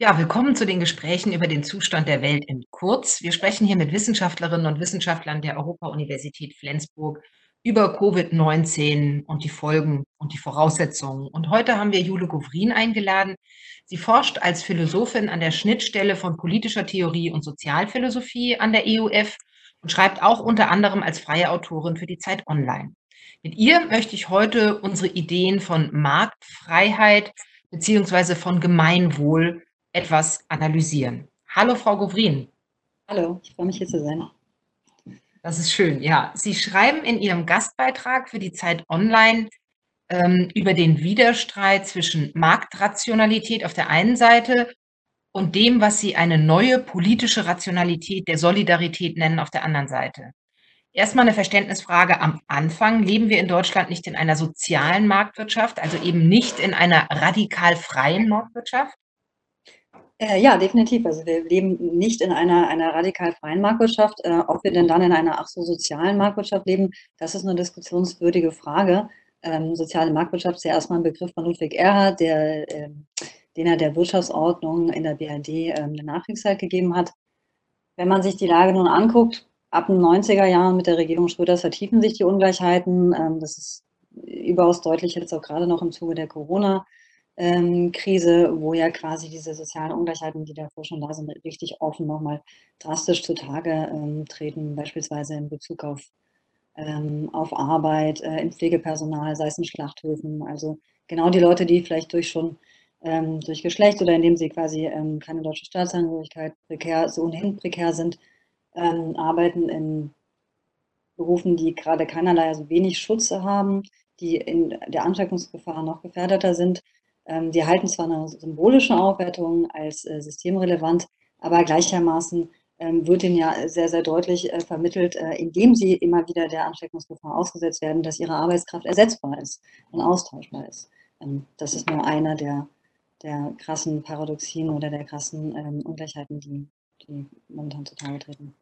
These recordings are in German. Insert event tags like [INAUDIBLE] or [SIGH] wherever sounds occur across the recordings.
Ja, willkommen zu den Gesprächen über den Zustand der Welt in kurz. Wir sprechen hier mit Wissenschaftlerinnen und Wissenschaftlern der Europa-Universität Flensburg über Covid-19 und die Folgen und die Voraussetzungen. Und heute haben wir Jule Govrin eingeladen. Sie forscht als Philosophin an der Schnittstelle von politischer Theorie und Sozialphilosophie an der EUF und schreibt auch unter anderem als freie Autorin für die Zeit Online. Mit ihr möchte ich heute unsere Ideen von Marktfreiheit beziehungsweise von Gemeinwohl etwas analysieren. Hallo, Frau Govrin. Hallo, ich freue mich hier zu sein. Das ist schön, ja. Sie schreiben in Ihrem Gastbeitrag für die Zeit Online ähm, über den Widerstreit zwischen Marktrationalität auf der einen Seite und dem, was Sie eine neue politische Rationalität der Solidarität nennen auf der anderen Seite. Erstmal eine Verständnisfrage am Anfang. Leben wir in Deutschland nicht in einer sozialen Marktwirtschaft, also eben nicht in einer radikal freien Marktwirtschaft? Äh, ja, definitiv. Also wir leben nicht in einer, einer radikal freien Marktwirtschaft. Äh, ob wir denn dann in einer ach so sozialen Marktwirtschaft leben, das ist eine diskussionswürdige Frage. Ähm, soziale Marktwirtschaft ist ja erstmal ein Begriff von Ludwig Erhard, der, äh, den er der Wirtschaftsordnung in der BRD ähm, eine Nachkriegszeit gegeben hat. Wenn man sich die Lage nun anguckt, ab den 90er Jahren mit der Regierung Schröders vertiefen sich die Ungleichheiten. Ähm, das ist überaus deutlich jetzt auch gerade noch im Zuge der Corona- ähm, Krise, wo ja quasi diese sozialen Ungleichheiten, die davor schon da sind, richtig offen nochmal drastisch zutage ähm, treten, beispielsweise in Bezug auf, ähm, auf Arbeit, äh, im Pflegepersonal, sei es in Schlachthöfen. Also genau die Leute, die vielleicht durch schon ähm, durch Geschlecht oder indem sie quasi ähm, keine deutsche Staatsangehörigkeit prekär, so ohnehin prekär sind, ähm, arbeiten in Berufen, die gerade keinerlei, also wenig Schutz haben, die in der Ansteckungsgefahr noch gefährdeter sind die erhalten zwar eine symbolische Aufwertung als äh, systemrelevant, aber gleichermaßen ähm, wird ihnen ja sehr, sehr deutlich äh, vermittelt, äh, indem sie immer wieder der Ansteckungsgefahr ausgesetzt werden, dass ihre Arbeitskraft ersetzbar ist und austauschbar ist. Ähm, das ist nur einer der, der krassen Paradoxien oder der krassen ähm, Ungleichheiten, die, die momentan zutage treten.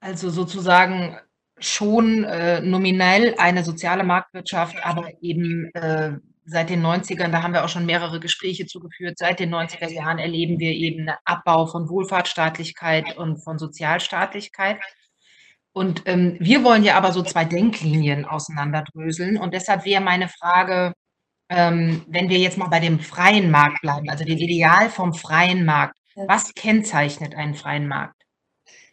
Also sozusagen schon äh, nominell eine soziale Marktwirtschaft, aber eben äh, seit den 90ern, da haben wir auch schon mehrere Gespräche zugeführt, seit den 90er Jahren erleben wir eben einen Abbau von Wohlfahrtsstaatlichkeit und von Sozialstaatlichkeit. Und ähm, wir wollen ja aber so zwei Denklinien auseinanderdröseln. Und deshalb wäre meine Frage, ähm, wenn wir jetzt mal bei dem freien Markt bleiben, also dem Ideal vom freien Markt, was kennzeichnet einen freien Markt?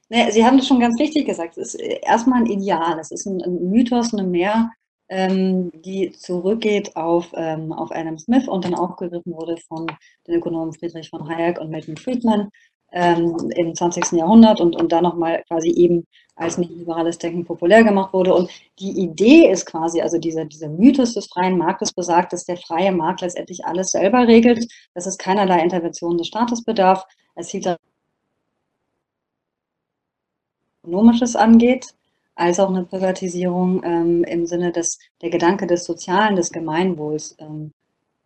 Sie haben das schon ganz richtig gesagt. Es ist erstmal ein Ideal, es ist ein, ein Mythos, eine Mehr, ähm, die zurückgeht auf, ähm, auf Adam Smith und dann aufgegriffen wurde von den Ökonomen Friedrich von Hayek und Milton Friedman ähm, im 20. Jahrhundert und, und dann nochmal quasi eben als liberales Denken populär gemacht wurde. Und die Idee ist quasi, also dieser, dieser Mythos des freien Marktes besagt, dass der freie Markt letztendlich alles selber regelt, dass es keinerlei Intervention des Staates bedarf. Es sieht Ökonomisches angeht, als auch eine Privatisierung ähm, im Sinne, dass der Gedanke des Sozialen, des Gemeinwohls ähm,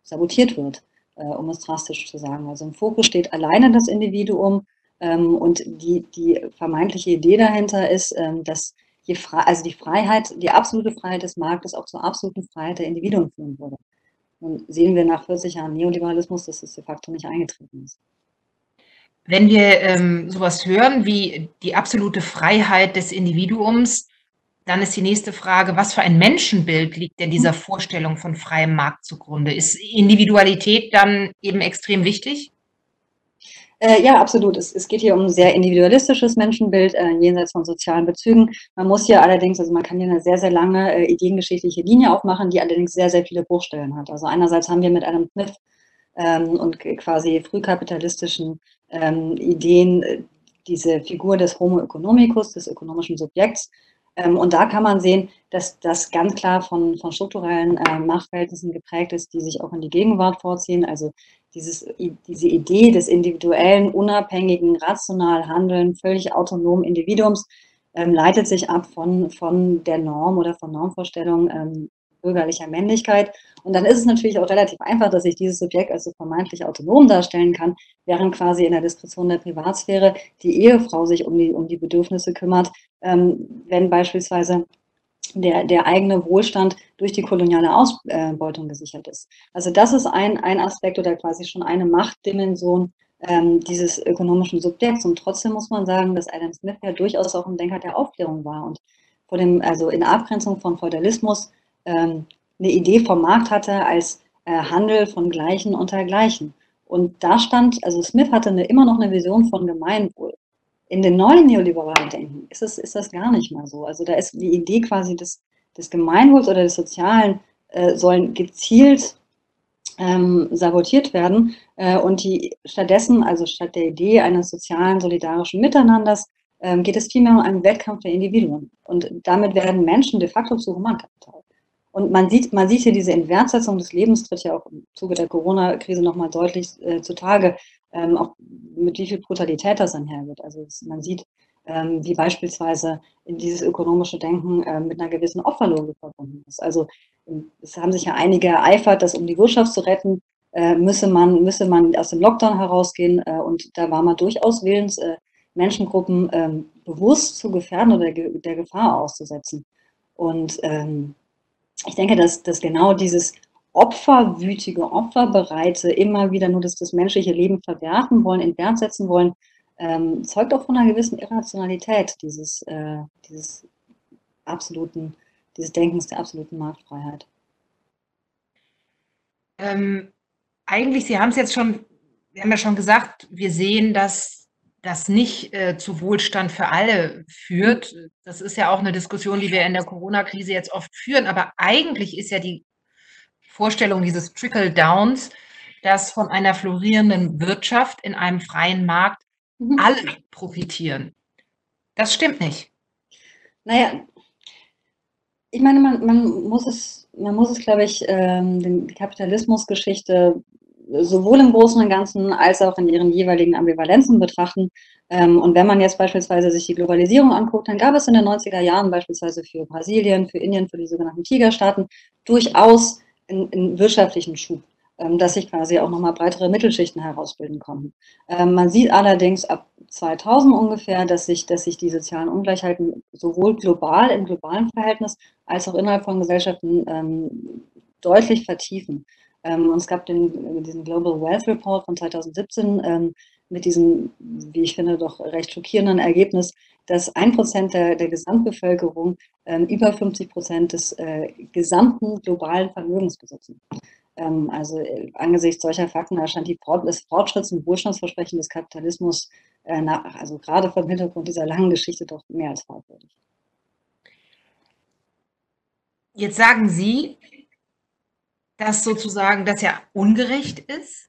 sabotiert wird, äh, um es drastisch zu sagen. Also im Fokus steht alleine das Individuum ähm, und die, die vermeintliche Idee dahinter ist, ähm, dass je also die Freiheit, die absolute Freiheit des Marktes auch zur absoluten Freiheit der Individuen führen würde. Und sehen wir nach 40 Jahren Neoliberalismus, dass das de facto nicht eingetreten ist. Wenn wir ähm, sowas hören wie die absolute Freiheit des Individuums, dann ist die nächste Frage, was für ein Menschenbild liegt denn dieser Vorstellung von freiem Markt zugrunde? Ist Individualität dann eben extrem wichtig? Äh, ja, absolut. Es, es, geht hier um ein sehr individualistisches Menschenbild äh, jenseits von sozialen Bezügen. Man muss hier allerdings, also man kann hier eine sehr, sehr lange äh, ideengeschichtliche Linie aufmachen, die allerdings sehr, sehr viele Bruchstellen hat. Also einerseits haben wir mit Adam Smith und quasi frühkapitalistischen ähm, Ideen äh, diese Figur des Homo economicus, des ökonomischen Subjekts. Ähm, und da kann man sehen, dass das ganz klar von, von strukturellen äh, Machtverhältnissen geprägt ist, die sich auch in die Gegenwart vorziehen. Also dieses, diese Idee des individuellen, unabhängigen, rational handeln, völlig autonomen Individuums ähm, leitet sich ab von, von der Norm oder von Normvorstellungen ähm, bürgerlicher Männlichkeit. Und dann ist es natürlich auch relativ einfach, dass ich dieses Subjekt als so vermeintlich autonom darstellen kann, während quasi in der Diskretion der Privatsphäre die Ehefrau sich um die, um die Bedürfnisse kümmert, ähm, wenn beispielsweise der, der eigene Wohlstand durch die koloniale Ausbeutung gesichert ist. Also das ist ein, ein Aspekt oder quasi schon eine Machtdimension, ähm, dieses ökonomischen Subjekts. Und trotzdem muss man sagen, dass Adam Smith ja durchaus auch ein Denker der Aufklärung war und vor dem, also in Abgrenzung von Feudalismus ähm, eine Idee vom Markt hatte als äh, Handel von Gleichen unter Gleichen. Und da stand, also Smith hatte eine, immer noch eine Vision von Gemeinwohl. In den neuen neoliberalen Denken ist, es, ist das gar nicht mal so. Also da ist die Idee quasi des, des Gemeinwohls oder des Sozialen äh, sollen gezielt ähm, sabotiert werden äh, und die stattdessen, also statt der Idee eines sozialen, solidarischen Miteinanders, ähm, geht es vielmehr um einen Wettkampf der Individuen. Und damit werden Menschen de facto zu Humankapital. Und man sieht, man sieht hier diese Inwertsetzung des Lebens, tritt ja auch im Zuge der Corona-Krise nochmal deutlich äh, zutage, ähm, auch mit wie viel Brutalität das einhergeht. Also es, man sieht, ähm, wie beispielsweise in dieses ökonomische Denken äh, mit einer gewissen Opferlogik verbunden ist. Also es haben sich ja einige ereifert, dass um die Wirtschaft zu retten, äh, müsse, man, müsse man aus dem Lockdown herausgehen. Äh, und da war man durchaus willens, äh, Menschengruppen ähm, bewusst zu gefährden oder der, der Gefahr auszusetzen. Und ähm, ich denke, dass, dass genau dieses opferwütige, opferbereite, immer wieder nur das, das menschliche Leben verwerten wollen, in Wert setzen wollen, ähm, zeugt auch von einer gewissen Irrationalität dieses, äh, dieses absoluten, dieses Denkens der absoluten Marktfreiheit. Ähm, eigentlich, Sie haben es jetzt schon, wir haben ja schon gesagt, wir sehen, dass das nicht äh, zu Wohlstand für alle führt. Das ist ja auch eine Diskussion, die wir in der Corona-Krise jetzt oft führen. Aber eigentlich ist ja die Vorstellung dieses Trickle-Downs, dass von einer florierenden Wirtschaft in einem freien Markt mhm. alle profitieren. Das stimmt nicht. Naja, ich meine, man, man muss es, man muss es, glaube ich, ähm, die Kapitalismusgeschichte sowohl im Großen und Ganzen als auch in ihren jeweiligen Ambivalenzen betrachten. Ähm, und wenn man jetzt beispielsweise sich die Globalisierung anguckt, dann gab es in den 90er Jahren beispielsweise für Brasilien, für Indien, für die sogenannten Tigerstaaten durchaus einen, wirtschaftlichen Schub, ähm, dass sich quasi auch nochmal breitere Mittelschichten herausbilden konnten. Ähm, man sieht allerdings ab 2000 ungefähr, dass sich, dass sich die sozialen Ungleichheiten sowohl global im globalen Verhältnis als auch innerhalb von Gesellschaften deutlich vertiefen. Ähm, und es gab den, diesen Global Wealth Report von 2017 ähm, mit diesem, wie ich finde, doch recht schockierenden Ergebnis, dass ein Prozent der, der Gesamtbevölkerung ähm, über 50 Prozent des äh, gesamten globalen Vermögens besitzen. Ähm, also äh, angesichts solcher Fakten erscheint die Fort das Fortschritts- und Wohlstandsversprechen des Kapitalismus, äh, nach, also gerade vom Hintergrund dieser langen Geschichte, doch mehr als fragwürdig. Jetzt sagen Sie, dass sozusagen das ja ungerecht ist.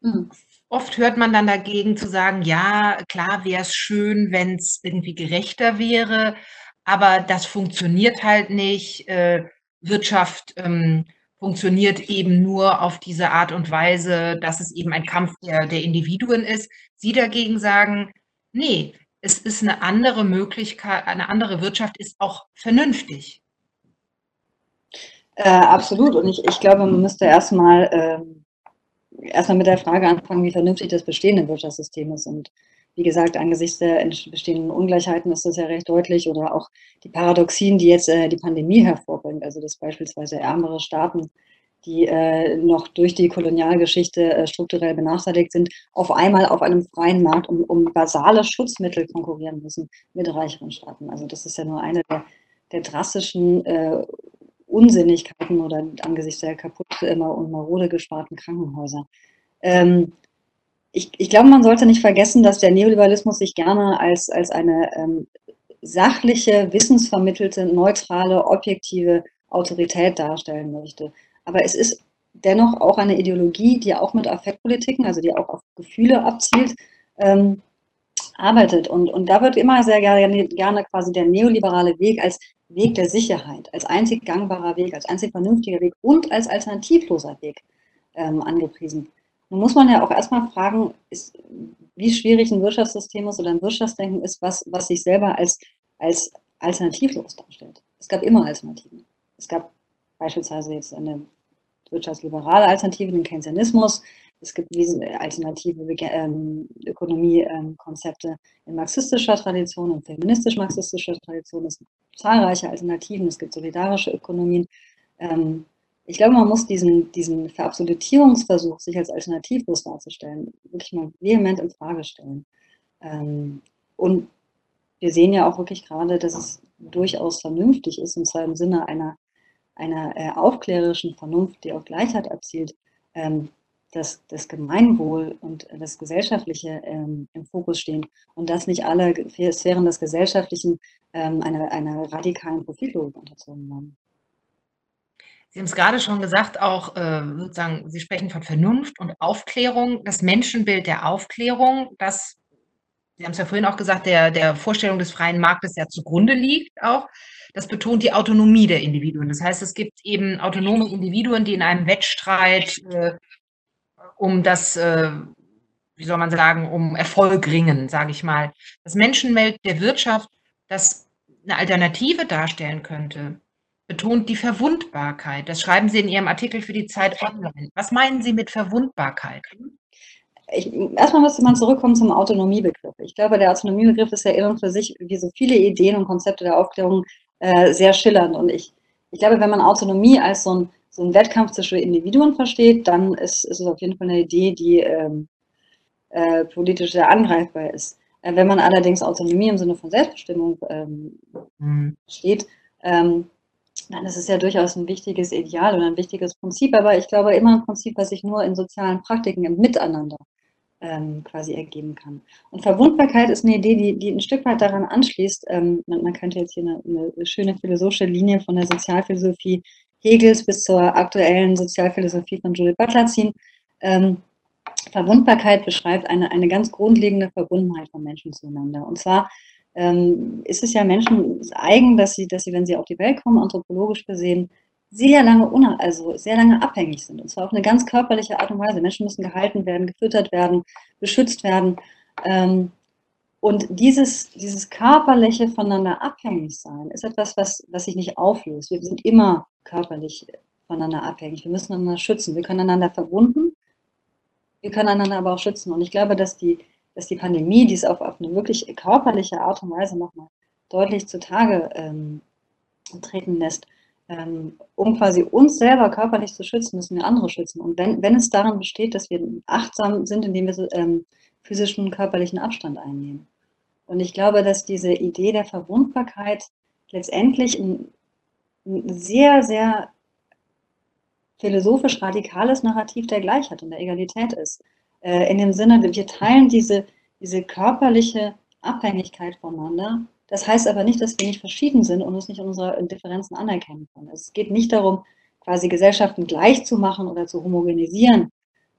Mhm. Oft hört man dann dagegen zu sagen, ja, klar wäre es schön, wenn es irgendwie gerechter wäre, aber das funktioniert halt nicht. Äh, Wirtschaft ähm, funktioniert eben nur auf diese Art und Weise, dass es eben ein Kampf der, der Individuen ist. Sie dagegen sagen, nee, es ist eine andere Möglichkeit, eine andere Wirtschaft ist auch vernünftig. Äh, absolut. Und ich, ich glaube, man müsste erstmal äh, erstmal mit der Frage anfangen, wie vernünftig das bestehende Wirtschaftssystem ist. Und wie gesagt, angesichts der bestehenden Ungleichheiten ist das ja recht deutlich oder auch die Paradoxien, die jetzt äh, die Pandemie hervorbringt. Also dass beispielsweise ärmere Staaten, die äh, noch durch die Kolonialgeschichte äh, strukturell benachteiligt sind, auf einmal auf einem freien Markt um, um basale Schutzmittel konkurrieren müssen mit reicheren Staaten. Also das ist ja nur eine der, der drastischen äh, Unsinnigkeiten oder angesichts der kaputt immer und marode gesparten Krankenhäuser. Ähm, ich, ich, glaube, man sollte nicht vergessen, dass der Neoliberalismus sich gerne als, als eine ähm, sachliche, wissensvermittelte, neutrale, objektive Autorität darstellen möchte. Aber es ist dennoch auch eine Ideologie, die auch mit Affektpolitiken, also die auch auf Gefühle abzielt, ähm, arbeitet. Und, und da wird immer sehr gerne, gerne quasi der neoliberale Weg als Weg der Sicherheit, als einzig gangbarer Weg, als einzig vernünftiger Weg und als alternativloser Weg ähm, angepriesen. Nun muss man ja auch erstmal fragen, ist, wie schwierig ein Wirtschaftssystem ist oder ein Wirtschaftsdenken ist, was, was sich selber als, als alternativlos darstellt. Es gab immer Alternativen. Es gab beispielsweise jetzt eine wirtschaftsliberale Alternative, den Keynesianismus. Es gibt alternative ähm, Ökonomiekonzepte in marxistischer Tradition, in feministisch-marxistischer Tradition. Es gibt zahlreiche Alternativen. Es gibt solidarische Ökonomien. Ähm, ich glaube, man muss diesen, diesen Verabsolutierungsversuch, sich als alternativlos darzustellen, wirklich mal vehement in Frage stellen. Ähm, und wir sehen ja auch wirklich gerade, dass es durchaus vernünftig ist, und zwar im Sinne einer, einer äh, aufklärerischen Vernunft, die auch Gleichheit erzielt, ähm, dass das Gemeinwohl und das Gesellschaftliche ähm, im Fokus stehen und dass nicht alle Sphären des Gesellschaftlichen ähm, einer, einer radikalen Profitlogik unterzogen werden. Sie haben es gerade schon gesagt, auch äh, sozusagen, Sie sprechen von Vernunft und Aufklärung. Das Menschenbild der Aufklärung, das, Sie haben es ja vorhin auch gesagt, der, der Vorstellung des freien Marktes ja zugrunde liegt auch. Das betont die Autonomie der Individuen. Das heißt, es gibt eben autonome Individuen, die in einem Wettstreit äh, um das, äh, wie soll man sagen, um Erfolg ringen, sage ich mal. Das Menschenbild der Wirtschaft, das eine Alternative darstellen könnte, betont die Verwundbarkeit. Das schreiben Sie in Ihrem Artikel für die Zeit online. Was meinen Sie mit Verwundbarkeit? Ich, erstmal müsste man zurückkommen zum Autonomiebegriff. Ich glaube, der Autonomiebegriff ist ja in und für sich, wie so viele Ideen und Konzepte der Aufklärung, äh, sehr schillernd. Und ich, ich glaube, wenn man Autonomie als so ein, so ein Wettkampf zwischen Individuen versteht, dann ist, ist es auf jeden Fall eine Idee, die ähm, äh, politisch sehr angreifbar ist. Äh, wenn man allerdings Autonomie im Sinne von Selbstbestimmung ähm, mhm. steht, ähm, dann ist es ja durchaus ein wichtiges Ideal oder ein wichtiges Prinzip, aber ich glaube immer ein Prinzip, was sich nur in sozialen Praktiken im Miteinander ähm, quasi ergeben kann. Und Verwundbarkeit ist eine Idee, die, die ein Stück weit daran anschließt. Ähm, man, man, könnte jetzt hier eine, eine, schöne philosophische Linie von der Sozialphilosophie Hegels bis zur aktuellen Sozialphilosophie von Judith Butler ziehen. Ähm, Verwundbarkeit beschreibt eine, eine ganz grundlegende Verbundenheit von Menschen zueinander. Und zwar ähm, ist es ja Menschen eigen, dass sie, dass sie, wenn sie auf die Welt kommen, anthropologisch gesehen, sehr lange, also sehr lange abhängig sind. Und zwar auf eine ganz körperliche Art und Weise. Menschen müssen gehalten werden, gefüttert werden, beschützt werden. Ähm, und dieses, dieses körperliche voneinander abhängig sein ist etwas, was, was sich nicht auflöst. Wir sind immer körperlich voneinander abhängig. Wir müssen einander schützen. Wir können einander verbunden, wir können einander aber auch schützen. Und ich glaube, dass die, dass die Pandemie dies auf, auf eine wirklich körperliche Art und Weise nochmal deutlich zutage ähm, treten lässt. Ähm, um quasi uns selber körperlich zu schützen, müssen wir andere schützen. Und wenn, wenn es daran besteht, dass wir achtsam sind, indem wir so, ähm, physischen körperlichen Abstand einnehmen. Und ich glaube, dass diese Idee der Verwundbarkeit letztendlich ein, ein sehr, sehr philosophisch radikales Narrativ der Gleichheit und der Egalität ist. Äh, in dem Sinne, wir teilen diese, diese körperliche Abhängigkeit voneinander. Das heißt aber nicht, dass wir nicht verschieden sind und uns nicht unsere Differenzen anerkennen können. Es geht nicht darum, quasi Gesellschaften gleich zu machen oder zu homogenisieren.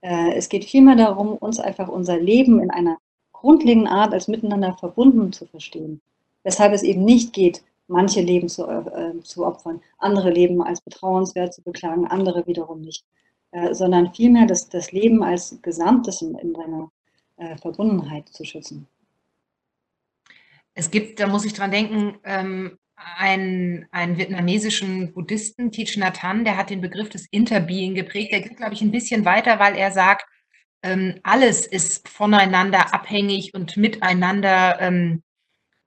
Äh, es geht vielmehr darum, uns einfach unser Leben in einer grundlegenden Art als miteinander verbunden zu verstehen. Weshalb es eben nicht geht, manche Leben zu, äh, zu opfern, andere Leben als betrauenswert zu beklagen, andere wiederum nicht, äh, sondern vielmehr das, das Leben als Gesamtes in, in seiner äh, Verbundenheit zu schützen. Es gibt, da muss ich dran denken, ähm, einen, einen vietnamesischen Buddhisten, Thich Nhat Hanh, der hat den Begriff des Interbeing geprägt. Der geht, glaube ich, ein bisschen weiter, weil er sagt, ähm, alles ist voneinander abhängig und miteinander, ähm,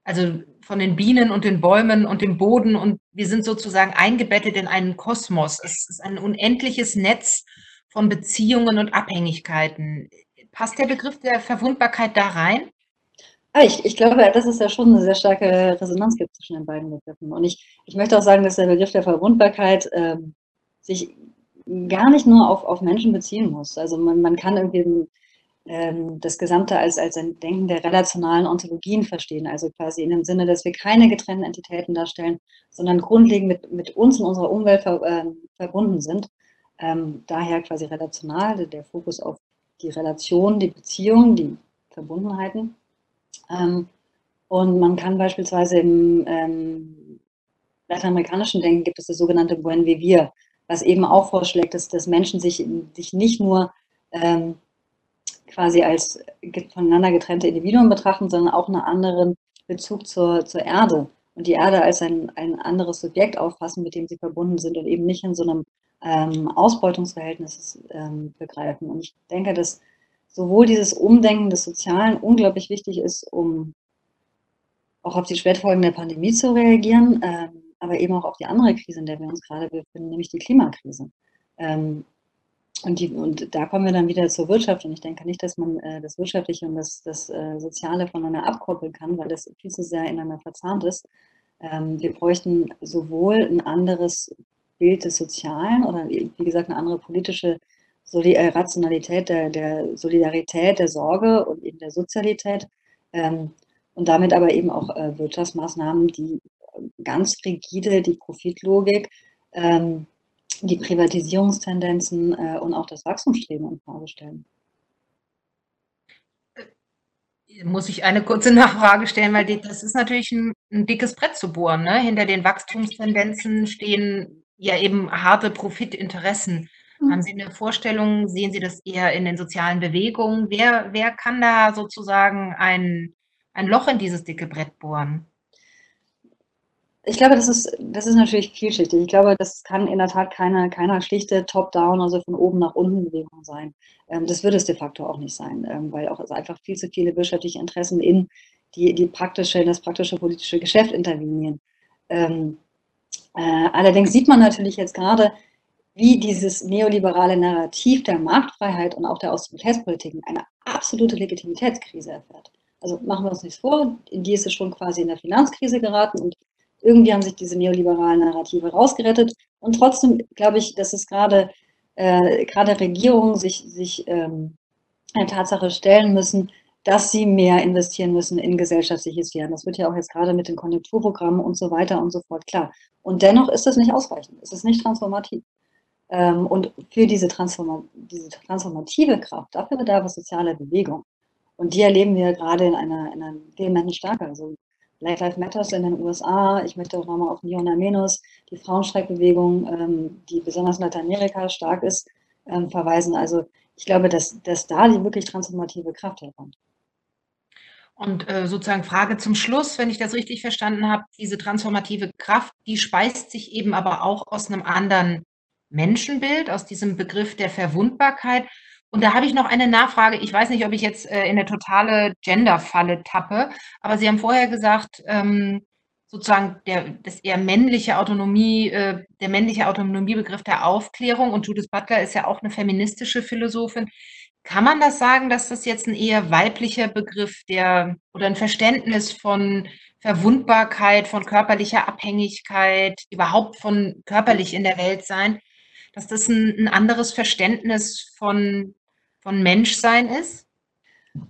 also von den Bienen und den Bäumen und dem Boden und wir sind sozusagen eingebettet in einen Kosmos. Es ist ein unendliches Netz von Beziehungen und Abhängigkeiten. Passt der Begriff der Verwundbarkeit da rein? Ah, ich, ich glaube, dass es ja schon eine sehr starke Resonanz gibt zwischen den beiden Begriffen. Und ich, ich möchte auch sagen, dass der Begriff der Verwundbarkeit ähm, sich gar nicht nur auf, auf Menschen beziehen muss. Also man, man kann irgendwie ähm, das Gesamte als, als ein Denken der relationalen Ontologien verstehen, also quasi in dem Sinne, dass wir keine getrennten Entitäten darstellen, sondern grundlegend mit, mit uns und unserer Umwelt ver, äh, verbunden sind. Ähm, daher quasi relational, der Fokus auf die Relation, die Beziehungen, die Verbundenheiten. Ähm, und man kann beispielsweise im ähm, lateinamerikanischen Denken gibt es das sogenannte Buen Vivir, was eben auch vorschlägt, dass, dass Menschen sich, sich nicht nur ähm, quasi als voneinander getrennte Individuen betrachten, sondern auch einen anderen Bezug zur, zur Erde und die Erde als ein, ein anderes Subjekt auffassen, mit dem sie verbunden sind und eben nicht in so einem ähm, Ausbeutungsverhältnis ähm, begreifen. Und ich denke, dass sowohl dieses Umdenken des Sozialen unglaublich wichtig ist, um auch auf die Spätfolgen der Pandemie zu reagieren, ähm, aber eben auch auf die andere Krise, in der wir uns gerade befinden, nämlich die Klimakrise. Ähm, und, die, und da kommen wir dann wieder zur Wirtschaft. Und ich denke nicht, dass man äh, das Wirtschaftliche und das, das äh, Soziale voneinander abkoppeln kann, weil das viel zu sehr ineinander verzahnt ist. Ähm, wir bräuchten sowohl ein anderes Bild des Sozialen oder wie gesagt eine andere politische Soli äh, Rationalität der, der, Solidarität, der Sorge und eben der Sozialität ähm, und damit aber eben auch äh, Wirtschaftsmaßnahmen, die ganz rigide die Profitlogik ähm, die Privatisierungstendenzen äh, und auch das Wachstumsstreben in Frage stellen. Äh, muss ich eine kurze [LAUGHS] Nachfrage stellen, weil das ist natürlich ein, ein dickes Brett zu bohren. Ne? Hinter den Wachstumstendenzen stehen ja eben harte Profitinteressen. Mhm. Haben Sie eine Vorstellung, sehen Sie das eher in den sozialen Bewegungen? Wer, wer kann da sozusagen ein, ein Loch in dieses dicke Brett bohren? Ich glaube, das ist, das ist natürlich vielschichtig. Ich glaube, das kann in der Tat keine, keine schlichte Top-Down, also von oben nach unten Bewegung sein. Ähm, das wird es de facto auch nicht sein, ähm, weil auch einfach viel zu viele wirtschaftliche Interessen in die, die praktische, das praktische politische Geschäft intervenieren. Ähm, äh, allerdings sieht man natürlich jetzt gerade, wie dieses neoliberale Narrativ der Marktfreiheit und auch der Austeritätspolitik eine absolute Legitimitätskrise erfährt. Also machen wir uns nichts vor, in die ist es schon quasi in der Finanzkrise geraten und irgendwie haben sich diese neoliberalen Narrative rausgerettet. Und trotzdem glaube ich, dass es gerade äh, gerade Regierungen sich, sich ähm, eine Tatsache stellen müssen, dass sie mehr investieren müssen in gesellschaftliches Werden. Das wird ja auch jetzt gerade mit den Konjunkturprogrammen und so weiter und so fort klar. Und dennoch ist das nicht ausreichend. Es ist nicht transformativ. Ähm, und für diese, Transforma diese transformative Kraft, dafür bedarf es soziale Bewegung. Und die erleben wir gerade in einer, in einer vehementen Stärke. Also Black Lives Matters in den USA. Ich möchte auch nochmal auf Niona Menos, die Frauenstreikbewegung, ähm, die besonders in Lateinamerika stark ist, ähm, verweisen. Also ich glaube, dass, dass da die wirklich transformative Kraft herkommt. Und äh, sozusagen Frage zum Schluss, wenn ich das richtig verstanden habe, diese transformative Kraft, die speist sich eben aber auch aus einem anderen Menschenbild, aus diesem Begriff der Verwundbarkeit. Und da habe ich noch eine Nachfrage. Ich weiß nicht, ob ich jetzt äh, in eine totale Gender-Falle tappe, aber Sie haben vorher gesagt, ähm, sozusagen der, das eher männliche Autonomie, äh, der männliche Autonomiebegriff der Aufklärung und Judith Butler ist ja auch eine feministische Philosophin. Kann man das sagen, dass das jetzt ein eher weiblicher Begriff der oder ein Verständnis von Verwundbarkeit, von körperlicher Abhängigkeit, überhaupt von körperlich in der Welt sein, dass das ein, ein anderes Verständnis von von Menschsein ist?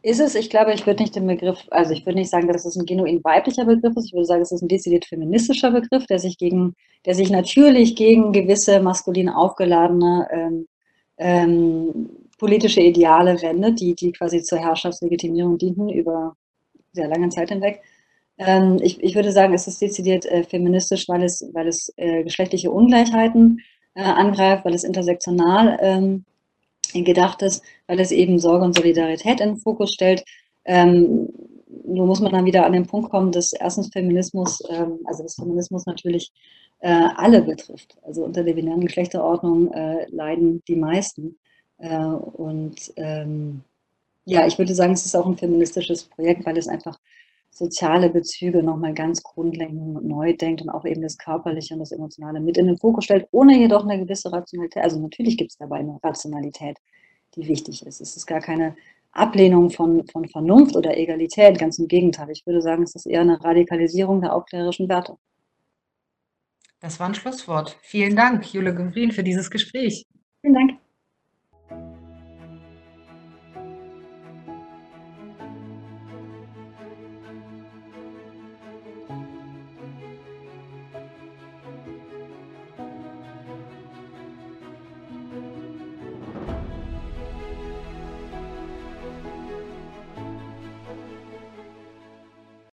Ist es, ich glaube, ich würde nicht den Begriff, also ich würde nicht sagen, dass es ein genuin weiblicher Begriff ist, ich würde sagen, es ist ein dezidiert feministischer Begriff, der sich gegen, der sich natürlich gegen gewisse maskulin aufgeladene ähm, ähm, politische Ideale wendet, die, die quasi zur Herrschaftslegitimierung dienten über sehr lange Zeit hinweg. Ähm, ich, ich würde sagen, es ist dezidiert äh, feministisch, weil es, weil es äh, geschlechtliche Ungleichheiten äh, angreift, weil es intersektional ähm, gedacht ist, weil es eben Sorge und Solidarität in den Fokus stellt. Ähm, nur muss man dann wieder an den Punkt kommen, dass erstens Feminismus, ähm, also das Feminismus natürlich äh, alle betrifft. Also unter der binären Geschlechterordnung äh, leiden die meisten. Äh, und ähm, ja, ich würde sagen, es ist auch ein feministisches Projekt, weil es einfach soziale Bezüge nochmal ganz grundlegend neu denkt und auch eben das Körperliche und das Emotionale mit in den Fokus stellt, ohne jedoch eine gewisse Rationalität. Also natürlich gibt es dabei eine Rationalität, die wichtig ist. Es ist gar keine Ablehnung von, von Vernunft oder Egalität, ganz im Gegenteil. Ich würde sagen, es ist eher eine Radikalisierung der aufklärerischen Werte. Das war ein Schlusswort. Vielen Dank, Jule Gumrin, für dieses Gespräch. Vielen Dank.